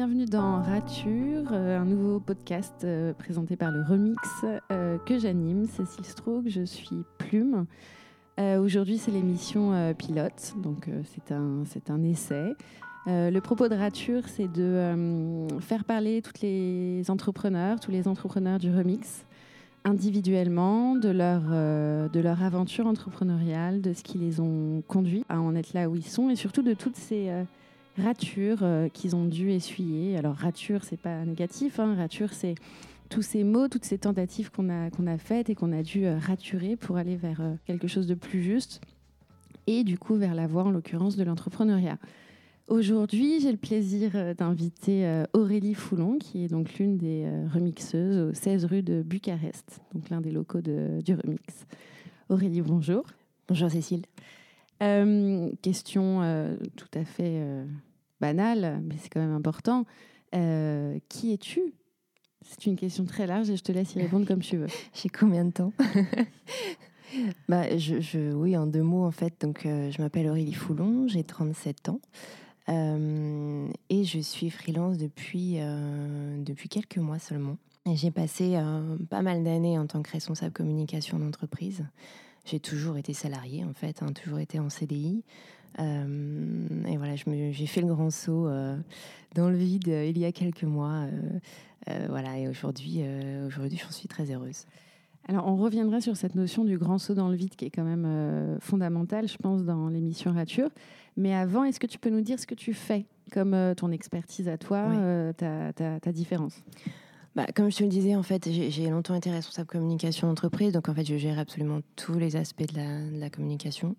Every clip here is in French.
bienvenue dans Rature, euh, un nouveau podcast euh, présenté par le Remix euh, que j'anime, Cécile Stroke, je suis Plume. Aujourd'hui c'est l'émission pilote, donc c'est un, un essai. le propos de Rature c'est de faire parler tous les entrepreneurs, tous les entrepreneurs du Remix individuellement, de leur, de leur aventure entrepreneuriale, de ce qui les ont conduits à en être là où ils sont et surtout de toutes ces ratures euh, qu'ils ont dû essuyer. Alors rature, c'est pas négatif, hein. rature, c'est tous ces mots, toutes ces tentatives qu'on a, qu'on a faites et qu'on a dû euh, raturer pour aller vers euh, quelque chose de plus juste et du coup vers la voie, en l'occurrence, de l'entrepreneuriat. Aujourd'hui, j'ai le plaisir d'inviter Aurélie Foulon, qui est donc l'une des remixeuses au 16 rue de Bucarest, donc l'un des locaux de, du remix. Aurélie, bonjour. Bonjour Cécile. question tout à fait banal, mais c'est quand même important. Euh, qui es-tu? C'est une question très large et je te laisse y répondre comme tu veux. J'ai combien de temps? Bah, je, Oui, en deux mots, en fait. Donc, euh, je m'appelle Aurélie Foulon, j'ai 37 ans. Euh, et je suis freelance depuis, depuis quelques mois seulement. J'ai passé pas mal d'années en tant que responsable communication d'entreprise. J'ai toujours été salariée, en fait, hein, toujours été en CDI. Euh, et voilà, j'ai fait le grand saut euh, dans le vide euh, il y a quelques mois. voilà, et aujourd'hui, aujourd'hui, j'en suis très heureuse. Alors, on reviendra sur cette notion du grand saut dans le vide qui est quand même fondamentale, je pense, dans l'émission Rature. Mais avant, est-ce que tu peux nous dire ce que tu fais comme ton expertise à toi, ta, ta, ta, différence? Bah, comme je te le disais, en fait, j'ai longtemps été responsable communication d'entreprise, donc en fait, je gère absolument tous les aspects de la, communication,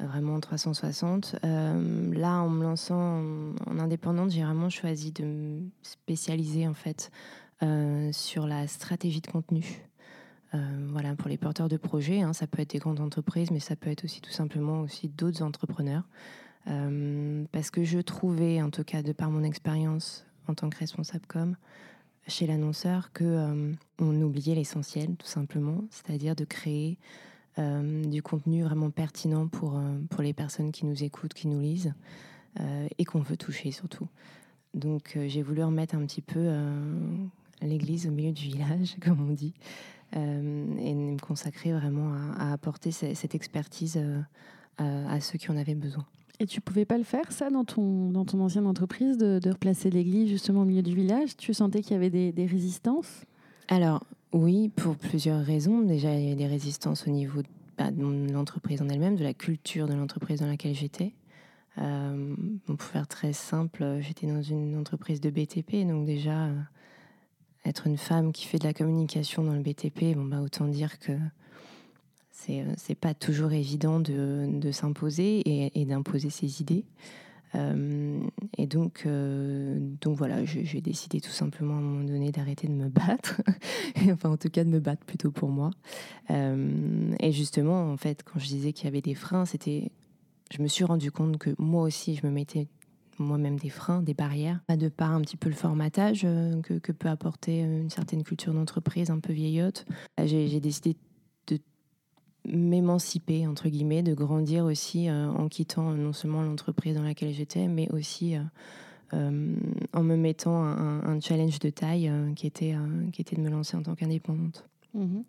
euh, vraiment 360. Euh, là, en me lançant en, indépendante, j'ai vraiment choisi de me spécialiser en fait euh, sur la stratégie de contenu. voilà, pour les porteurs de projets, hein, ça peut être des grandes entreprises, mais ça peut être aussi tout simplement aussi d'autres entrepreneurs. parce que je trouvais, en tout cas de par mon expérience en tant que responsable com, chez l'annonceur que euh, on oubliait l'essentiel, tout simplement, c'est-à-dire de créer euh, du contenu vraiment pertinent pour, euh, pour les personnes qui nous écoutent, qui nous lisent et qu'on veut toucher surtout. Donc j'ai voulu remettre un petit peu l'église au milieu du village, comme on dit, et me consacrer vraiment à, apporter cette, expertise à ceux qui en avaient besoin. Et tu pouvais pas le faire, ça, dans ton, dans ton ancienne entreprise, de, replacer l'église justement au milieu du village? Tu sentais qu'il y avait des, résistances? Alors, oui, pour plusieurs raisons. Déjà, il y avait des résistances au niveau bah, de l'entreprise en elle-même, de la culture de l'entreprise dans laquelle j'étais. Euh, pour faire très simple, j'étais dans une entreprise de BTP, donc déjà, être une femme qui fait de la communication dans le BTP, bon, bah, autant dire que c'est euh, c'est pas toujours évident de, de s'imposer et, et d'imposer ses idées. Euh, et donc, euh, donc voilà, j'ai décidé tout simplement à un moment donné d'arrêter de me battre, enfin en tout cas de me battre plutôt pour moi. et justement, en fait, quand je disais qu'il y avait des freins, c'était, je me suis rendu compte que moi aussi, je me mettais moi-même des freins, des barrières, de par un petit peu le formatage que, que peut apporter une certaine culture d'entreprise un peu vieillotte. J'ai décidé m'émanciper, entre guillemets, de grandir aussi euh, en quittant non seulement l'entreprise dans laquelle j'étais, mais aussi euh, euh, en me mettant un, challenge de taille qui, était, qui était de me lancer en tant qu'indépendante. Mhm.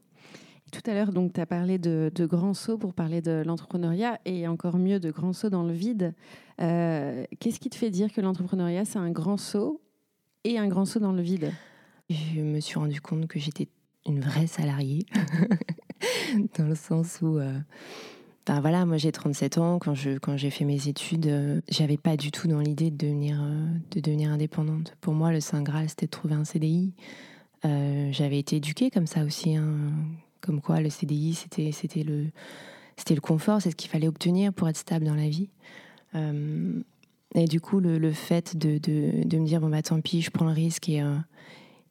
Tout à l'heure, donc, tu as parlé de, de grands sauts pour parler de l'entrepreneuriat et encore mieux de grands sauts dans le vide. Qu'est-ce qui te fait dire que l'entrepreneuriat, c'est un grand saut et un grand saut dans le vide? Je me suis rendu compte que j'étais une vraie salariée. dans le sens où. Euh, ben voilà, moi j'ai 37 ans. Quand je quand j'ai fait mes études, euh, j'avais pas du tout dans l'idée de devenir euh, de devenir indépendante. Pour moi, le saint graal c'était de trouver un CDI. j'avais été éduquée comme ça aussi, hein. comme quoi le CDI c'était le le confort, c'est ce qu'il fallait obtenir pour être stable dans la vie. et du coup, le, le fait de, de, de, me dire bon bah tant pis, je prends le risque et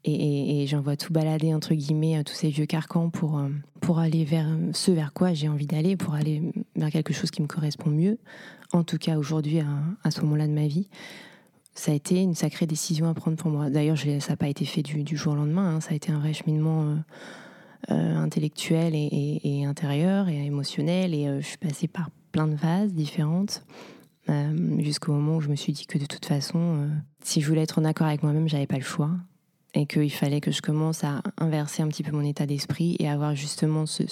et, j'envoie tout balader, entre guillemets, euh, tous ces vieux carcans pour, euh, pour aller vers ce vers quoi j'ai envie d'aller, pour aller vers quelque chose qui me correspond mieux, en tout cas aujourd'hui, à, ce moment-là de ma vie. Ça a été une sacrée décision à prendre pour moi. D'ailleurs, ça n'a pas été fait du, jour au lendemain, hein. ça a été un vrai cheminement euh, intellectuel et, intérieur et émotionnel, et je suis passée par plein de phases différentes. jusqu'au moment où je me suis dit que de toute façon, si je voulais être en accord avec moi-même, j'avais pas le choix et qu'il fallait que je commence à inverser un petit peu mon état d'esprit et avoir justement ce,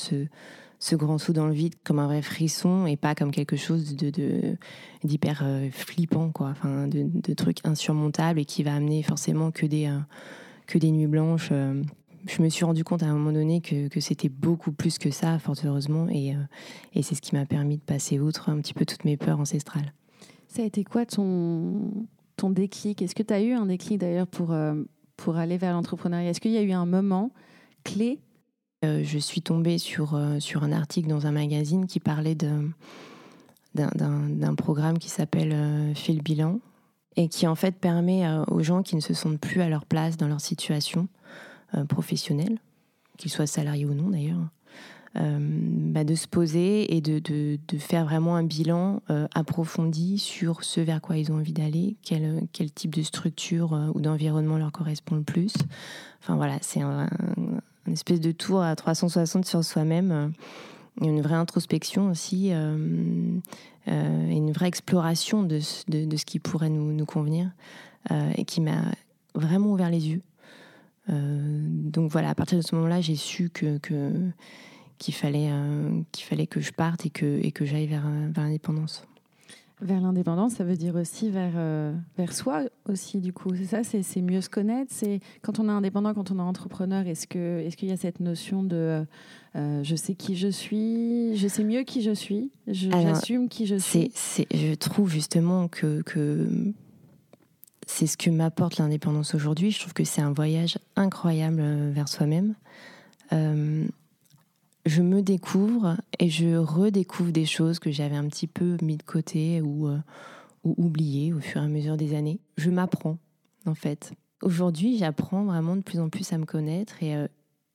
ce, grand saut dans le vide comme un vrai frisson et pas comme quelque chose de, d'hyper euh, flippant, quoi. Enfin, de, de, trucs insurmontables et qui va amener forcément que des, euh, que des nuits blanches. Euh. je me suis rendu compte à un moment donné que, que c'était beaucoup plus que ça, fort heureusement, et, et c'est ce qui m'a permis de passer outre un petit peu toutes mes peurs ancestrales. Ça a été quoi ton, ton déclic? Est-ce que tu as eu un déclic d'ailleurs pour pour aller vers l'entrepreneuriat. Est-ce qu'il y a eu un moment clé? Euh, Je suis tombée sur, euh, sur un article dans un magazine qui parlait d'un programme qui s'appelle euh, le bilan et qui en fait permet aux gens qui ne se sentent plus à leur place dans leur situation professionnelle, qu'ils soient salariés ou non d'ailleurs, euh, bah, de se poser et de, faire vraiment un bilan euh, approfondi sur ce vers quoi ils ont envie d'aller, quel, type de structure euh, ou d'environnement leur correspond le plus. Enfin voilà, c'est un, espèce de tour à 360 sur soi-même, une vraie introspection aussi, une vraie exploration de, ce qui pourrait nous, convenir, et qui m'a vraiment ouvert les yeux. donc voilà, à partir de ce moment-là, j'ai su que qu'il fallait, euh, qu'il fallait que je parte et que, et que j'aille vers, euh, vers l'indépendance. Vers l'indépendance, ça veut dire aussi vers, euh, vers soi aussi, du coup. C'est ça, c'est, mieux se connaître. C'est quand on est indépendant, quand on est entrepreneur, est-ce, que, est-ce qu'il y a cette notion de je sais qui je suis, je sais mieux qui je suis, j'assume qui je suis? c'est, Je trouve justement que, que c'est ce que m'apporte l'indépendance aujourd'hui. Je trouve que c'est un voyage incroyable vers soi-même je me découvre et je redécouvre des choses que j'avais un petit peu mis de côté ou, euh, ou oubliées au fur et à mesure des années. Je m'apprends, en fait. Aujourd'hui, j'apprends vraiment de plus en plus à me connaître et, euh,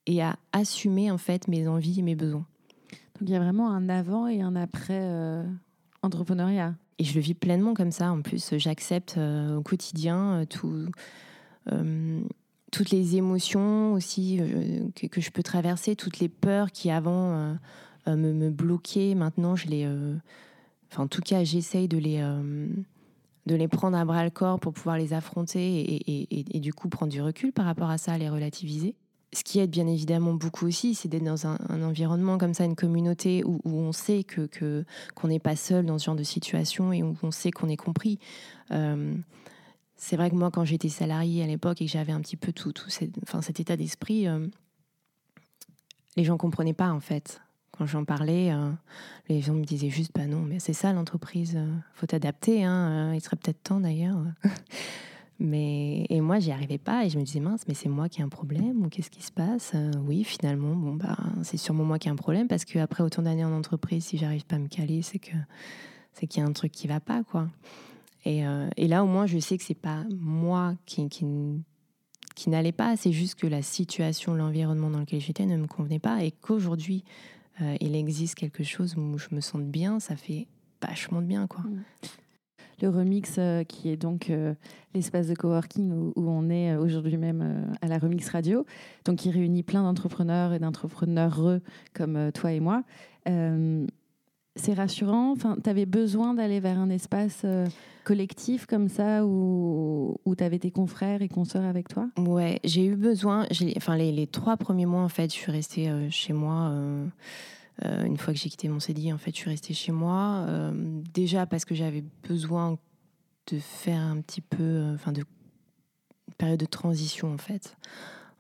et à assumer, en fait, mes envies et mes besoins. Donc, il y a vraiment un avant et un après euh, entrepreneuriat. Et je le vis pleinement comme ça. En plus, j'accepte au quotidien tout toutes les émotions aussi euh, que, je peux traverser, toutes les peurs qui avant euh, euh, me, bloquaient, maintenant je les... enfin, en tout cas, j'essaye de les, de les prendre à bras le corps pour pouvoir les affronter et, et, du coup prendre du recul par rapport à ça, les relativiser. Ce qui aide bien évidemment beaucoup aussi, c'est d'être dans un, environnement comme ça, une communauté où, on sait que qu'on n'est pas seul dans ce genre de situation et où on sait qu'on est compris c'est vrai que moi, quand j'étais salariée à l'époque et que j'avais un petit peu tout, tout enfin, cet état d'esprit, euh, les gens comprenaient pas en fait. Quand j'en parlais, euh, les gens me disaient juste, bah non, mais c'est ça l'entreprise, euh, faut t'adapter, hein, il serait peut-être temps d'ailleurs. mais et moi, j'y arrivais pas et je me disais mince, mais c'est moi qui ai un problème ou qu'est-ce qui se passe? Oui, finalement, bon bah c'est sûrement moi qui ai un problème parce qu'après autant d'années en entreprise, si j'arrive pas à me caler, c'est que c'est qu'il y a un truc qui va pas quoi. Euh, et, là, au moins, je sais que c'est pas moi qui, qui, n'allait pas, c'est juste que la situation, l'environnement dans lequel j'étais ne me convenait pas et qu'aujourd'hui, euh, il existe quelque chose où je me sente bien, ça fait vachement de bien. quoi. Mm. Le remix, euh, qui est donc l'espace de coworking où, où on est aujourd'hui même à la Remix Radio, donc qui réunit plein d'entrepreneurs et d'entrepreneurs comme toi et moi c'est rassurant. Enfin, tu avais besoin d'aller vers un espace euh, collectif comme ça où, où tu avais tes confrères et consoeurs avec toi? Ouais, j'ai eu besoin. Enfin, les, trois premiers mois, en fait, je suis restée euh, chez moi. Euh, une fois que j'ai quitté mon CDI, en fait, je suis restée chez moi. déjà parce que j'avais besoin de faire un petit peu. Enfin, de période de transition, en fait,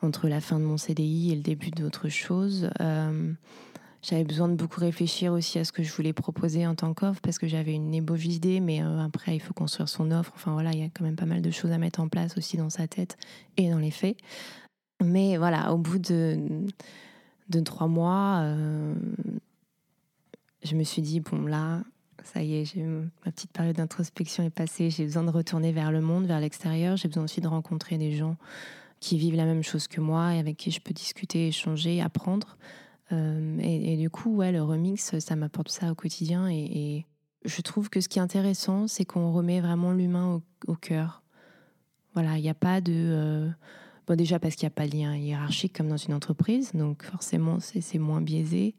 entre la fin de mon CDI et le début d'autre chose. J'avais besoin de beaucoup réfléchir aussi à ce que je voulais proposer en tant qu'offre parce que j'avais une ébauche d'idée, mais euh, après, il faut construire son offre. Enfin voilà, il y a quand même pas mal de choses à mettre en place aussi dans sa tête et dans les faits. Mais voilà, au bout de, de trois mois, euh, je me suis dit, bon là, ça y est, ma petite période d'introspection est passée, j'ai besoin de retourner vers le monde, vers l'extérieur, j'ai besoin aussi de rencontrer des gens qui vivent la même chose que moi et avec qui je peux discuter, échanger, apprendre. Euh, et, du coup, ouais, le remix, ça m'apporte ça au quotidien. Et, je trouve que ce qui est intéressant, c'est qu'on remet vraiment l'humain au, cœur. Voilà, il n'y a pas de. Euh, bon, déjà parce qu'il n'y a pas de lien hiérarchique comme dans une entreprise, donc forcément, c'est moins biaisé.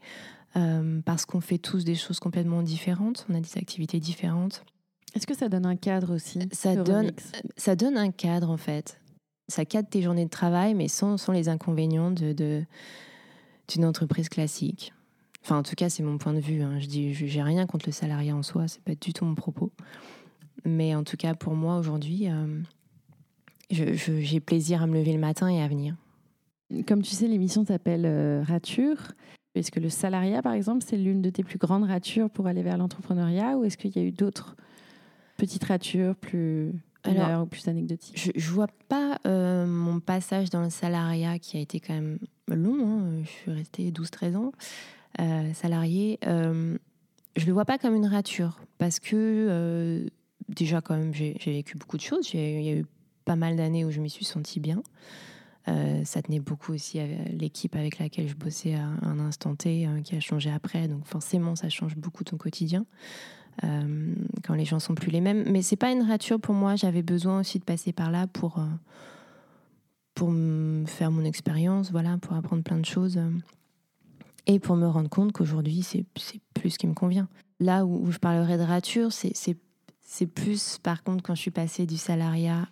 Euh, parce qu'on fait tous des choses complètement différentes, on a des activités différentes. Est-ce que ça donne un cadre aussi ça donne, ça donne un cadre en fait. Ça cadre tes journées de travail, mais sans, sans les inconvénients de, d'une entreprise classique. Enfin, en tout cas, c'est mon point de vue. Hein. Je dis, j'ai rien contre le salariat en soi, c'est pas du tout mon propos. Mais en tout cas, pour moi aujourd'hui, euh, j'ai plaisir à me lever le matin et à venir. Comme tu sais, l'émission s'appelle euh, Rature. Est-ce que le salariat, par exemple, c'est l'une de tes plus grandes ratures pour aller vers l'entrepreneuriat ou est-ce qu'il y a eu d'autres petites ratures plus alors, plus anecdotiques? Je ne vois pas euh, mon passage dans le salariat qui a été quand même long. Hein. Je suis restée 12-13 ans euh, salariée. Euh, je ne le vois pas comme une rature parce que déjà, quand même, j'ai vécu beaucoup de choses. Il y a eu pas mal d'années où je m'y suis sentie bien. Euh, ça tenait beaucoup aussi à l'équipe avec laquelle je bossais à un instant T, euh, qui a changé après. Donc forcément, ça change beaucoup ton quotidien euh, quand les gens sont plus les mêmes. Mais c'est pas une rature pour moi. J'avais besoin aussi de passer par là pour pour faire mon expérience, voilà, pour apprendre plein de choses et pour me rendre compte qu'aujourd'hui c'est plus ce qui me convient. Là où, je parlerai de rature, c'est plus par contre quand je suis passée du salariat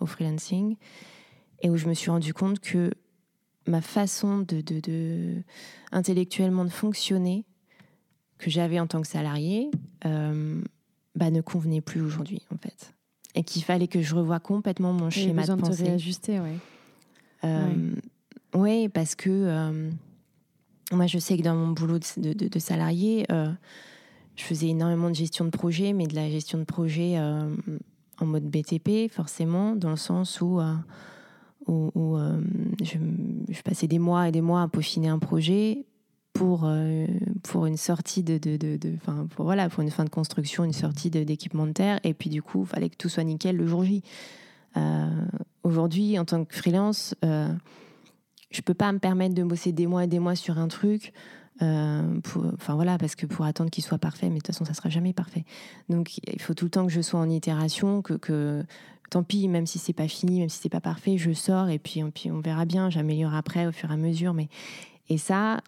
au freelancing et où je me suis rendu compte que ma façon de, de, intellectuellement de fonctionner que j'avais en tant que salarié euh, bah, ne convenait plus aujourd'hui en fait et qu'il fallait que je revoie complètement mon schéma de pensée. De réajuster, ouais. Euh, oui, parce que euh, moi je sais que dans mon boulot de, de, de salarié, je faisais énormément de gestion de projet, mais de la gestion de projet en mode BTP forcément, dans le sens où où, euh, je, passais des mois et des mois à peaufiner un projet pour, euh, pour une sortie de, de, de, pour, voilà, pour une fin de construction, une sortie d'équipement de, terre. Et puis du coup, il fallait que tout soit nickel le jour J. Euh, aujourd'hui, en tant que freelance, je peux pas me permettre de bosser des mois et des mois sur un truc. pour, enfin voilà, parce que pour attendre qu'il soit parfait, mais de toute façon, ça sera jamais parfait. Donc, il faut tout le temps que je sois en itération, que, que tant pis, même si c'est pas fini, même si c'est pas parfait, je sors et puis, puis on verra bien, j'améliore après au fur et à mesure. Mais et ça,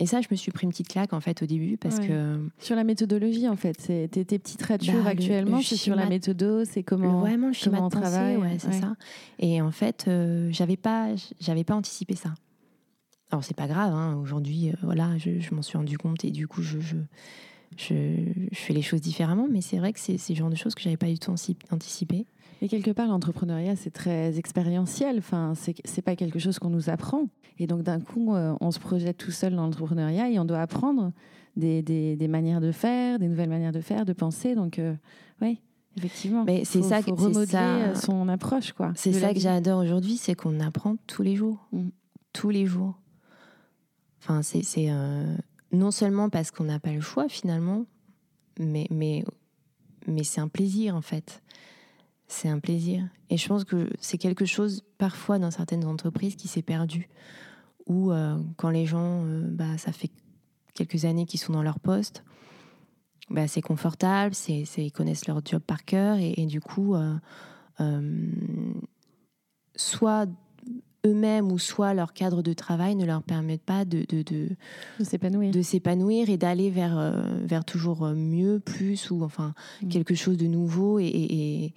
et ça, je me suis pris une petite claque en fait au début parce que sur la méthodologie en fait, c'est tes, petites ratures bah, actuellement, c'est sur la méthode, c'est comment vraiment le schéma de pensée, ouais, c'est ça. Et en fait, euh, j'avais pas, j'avais pas anticipé ça. Alors c'est pas grave, hein, aujourd'hui, euh, voilà, je, je m'en suis rendu compte et du coup, je, je je, fais les choses différemment, mais c'est vrai que c'est le genre de choses que j'avais pas du tout anticipé. Et quelque part, l'entrepreneuriat, c'est très expérientiel. Enfin, c'est pas quelque chose qu'on nous apprend. Et donc, d'un coup, euh, on se projette tout seul dans l'entrepreneuriat et on doit apprendre des, des, des, manières de faire, des nouvelles manières de faire, de penser. Donc, euh, oui, effectivement. Mais c'est ça, faut remodeler ça, euh, son approche, quoi. C'est ça que j'adore aujourd'hui, c'est qu'on apprend tous les jours, mm. tous les jours. Enfin, c'est non seulement parce qu'on n'a pas le choix finalement, mais, mais, mais c'est un plaisir en fait. C'est un plaisir. Et je pense que c'est quelque chose parfois dans certaines entreprises qui s'est perdu. Ou euh, quand les gens, euh, bah, ça fait quelques années qu'ils sont dans leur poste, bah, c'est confortable, c'est, ils connaissent leur job par cœur et, et du coup, euh, soit eux-mêmes ou soit leur cadre de travail ne leur permettent pas de, de, de, s'épanouir. et d'aller vers, vers toujours mieux, plus ou enfin mm. quelque chose de nouveau. Et, et,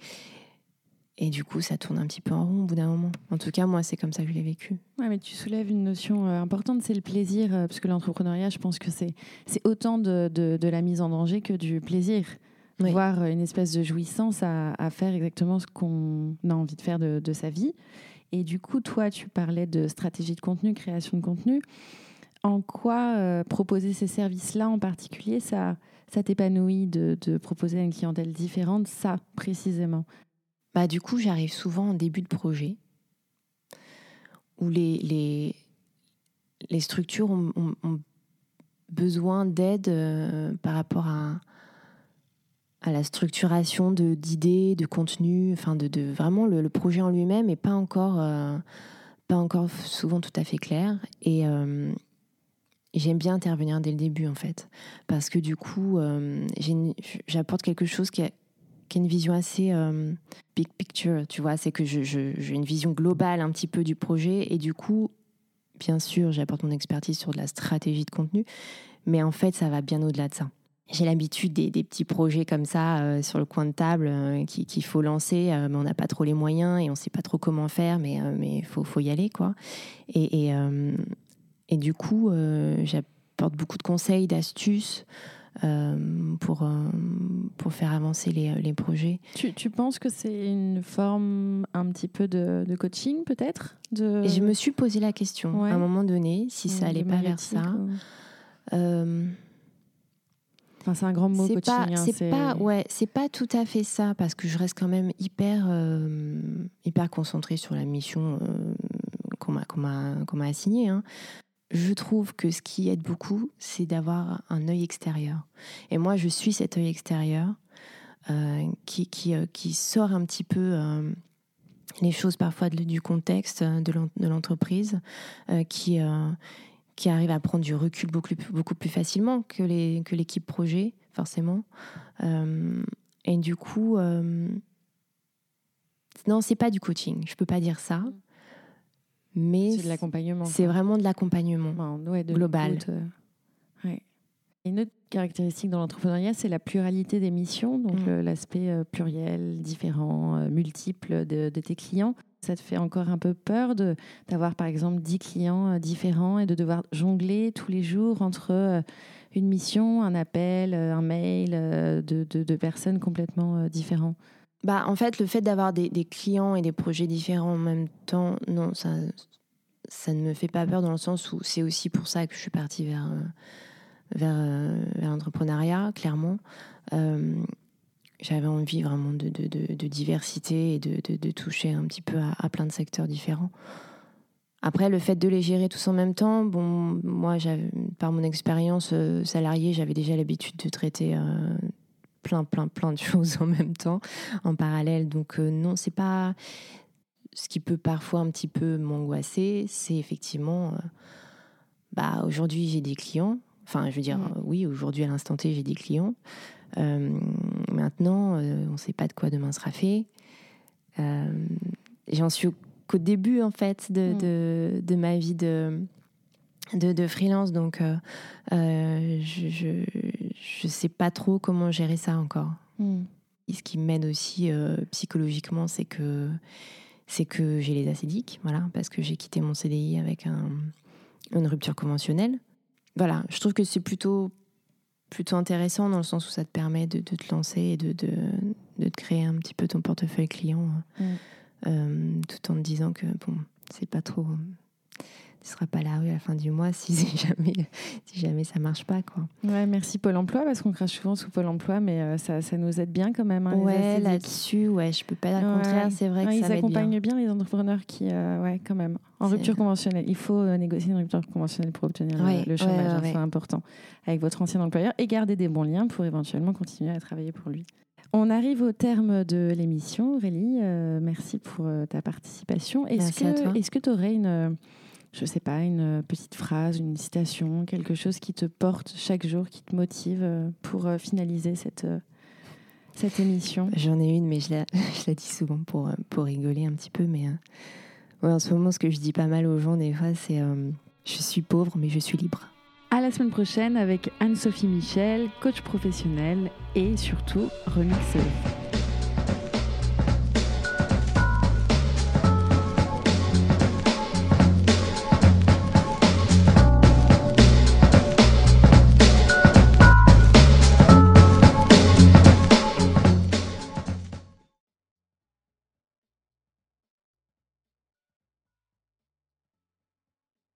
et, du coup, ça tourne un petit peu en rond au bout d'un moment. En tout cas, moi, c'est comme ça que je l'ai vécu. Ouais, mais tu soulèves une notion euh, importante, c'est le plaisir, euh, parce que l'entrepreneuriat, je pense que c'est autant de, de, la mise en danger que du plaisir. Voir une espèce de jouissance à, à faire exactement ce qu'on a envie de faire de, de sa vie. Et du coup, toi, tu parlais de stratégie de contenu, création de contenu. En quoi euh, proposer ces services-là en particulier, ça, ça t'épanouit de, proposer à une clientèle différente, ça précisément? Bah, Du coup, j'arrive souvent en début de projet où les, les, les structures ont, besoin d'aide euh, par rapport à, à la structuration d'idées, de contenu, enfin de, de vraiment le, projet en lui-même est pas encore euh, pas encore souvent tout à fait clair. Et euh, j'aime bien intervenir dès le début en fait. Parce que du coup j'apporte quelque chose qui a, qui a, une vision assez big picture, tu vois, c'est que j'ai une vision globale un petit peu du projet et du coup bien sûr j'apporte mon expertise sur de la stratégie de contenu mais en fait ça va bien au-delà de ça j'ai l'habitude des, petits projets comme ça euh, sur le coin de table euh, qu'il faut lancer, euh, mais on n'a pas trop les moyens et on ne sait pas trop comment faire, mais il faut, faut, y aller. quoi. Et du coup, j'apporte beaucoup de conseils, d'astuces. Pour, pour faire avancer les, les projets. Tu, tu, penses que c'est une forme un petit peu de, de coaching peut-être? De... Je me suis posé la question à un moment donné si ça allait pas vers ça c'est un grand mot c'est pas, hein, c'est pas, ouais, c'est pas tout à fait ça parce que je reste quand même hyper, euh, hyper concentrée sur la mission euh, qu'on m'a, qu'on m'a assignée. Hein. Je trouve que ce qui aide beaucoup, c'est d'avoir un œil extérieur. Et moi, je suis cet œil extérieur euh, qui, qui, qui, sort un petit peu les choses parfois du contexte de l'entreprise, qui qui arrive à prendre du recul beaucoup, beaucoup plus facilement que, les, que l'équipe projet, forcément. Euh, et du coup, euh, non, c'est pas du coaching, je peux pas dire ça. Mais c'est de l'accompagnement. C'est vraiment de l'accompagnement global. Euh, Une autre caractéristique dans l'entrepreneuriat, c'est la pluralité des missions, donc mm. l'aspect pluriel, différent, multiple de, de, tes clients. Ça te fait encore un peu peur d'avoir par exemple 10 clients euh, différents et de devoir jongler tous les jours entre euh, une mission, un appel, euh, un mail de, de, personnes complètement différentes bah, En fait, le fait d'avoir des, clients et des projets différents en même temps, non, ça, ça ne me fait pas peur dans le sens où c'est aussi pour ça que je suis partie vers, vers, vers l'entrepreneuriat, clairement j'avais envie vraiment de, de, diversité et de, toucher un petit peu à, plein de secteurs différents. Après, le fait de les gérer tous en même temps, bon, moi, par mon expérience euh, salariée, j'avais déjà l'habitude de traiter euh, plein, plein, plein de choses en même temps, en parallèle. Donc, euh, non, c'est pas. Ce qui peut parfois un petit peu m'angoisser, c'est effectivement. bah, aujourd'hui, j'ai des clients. Enfin, je veux dire, oui, aujourd'hui, à l'instant T, j'ai des clients. Euh, maintenant, euh, on ne sait pas de quoi demain sera fait. Euh, j'en suis qu'au début, en fait, de, mm. de, ma vie de, de, de freelance. Donc, je ne sais pas trop comment gérer ça encore. Mm. ce qui m'aide aussi psychologiquement, c'est que, c'est que j'ai les acédiques, voilà, parce que j'ai quitté mon CDI avec un, une rupture conventionnelle. Voilà, je trouve que c'est plutôt plutôt intéressant dans le sens où ça te permet de, te lancer et de, de, de, te créer un petit peu ton portefeuille client mm. euh, tout en te disant que bon, c'est pas trop tu seras pas là à la fin du mois si, jamais, si jamais ça marche pas. Quoi. Ouais, merci Pôle emploi, parce qu'on crache souvent sous Pôle emploi, mais euh, ça, ça, nous aide bien quand même. Hein, ouais, là-dessus, ouais, je peux pas dire le contraire, c'est vrai que ils ça accompagnent bien. les entrepreneurs qui, euh, ouais, quand même, en rupture conventionnelle. Il faut euh, négocier une rupture conventionnelle pour obtenir le, chômage, hein, c'est important, avec votre ancien employeur, et garder des bons liens pour éventuellement continuer à travailler pour lui. On arrive au terme de l'émission, Aurélie. merci pour ta participation. Est-ce que tu aurais une je sais pas, une petite phrase, une citation, quelque chose qui te porte chaque jour, qui te motive euh, pour euh, finaliser cette, euh, cette émission? J'en ai une, mais je la, je la dis souvent pour, pour rigoler un petit peu. Mais en ce moment, ce que je dis pas mal aux gens, des fois, c'est Je suis pauvre, mais je suis libre. À la semaine prochaine avec Anne-Sophie Michel, coach professionnel et surtout remixeuse.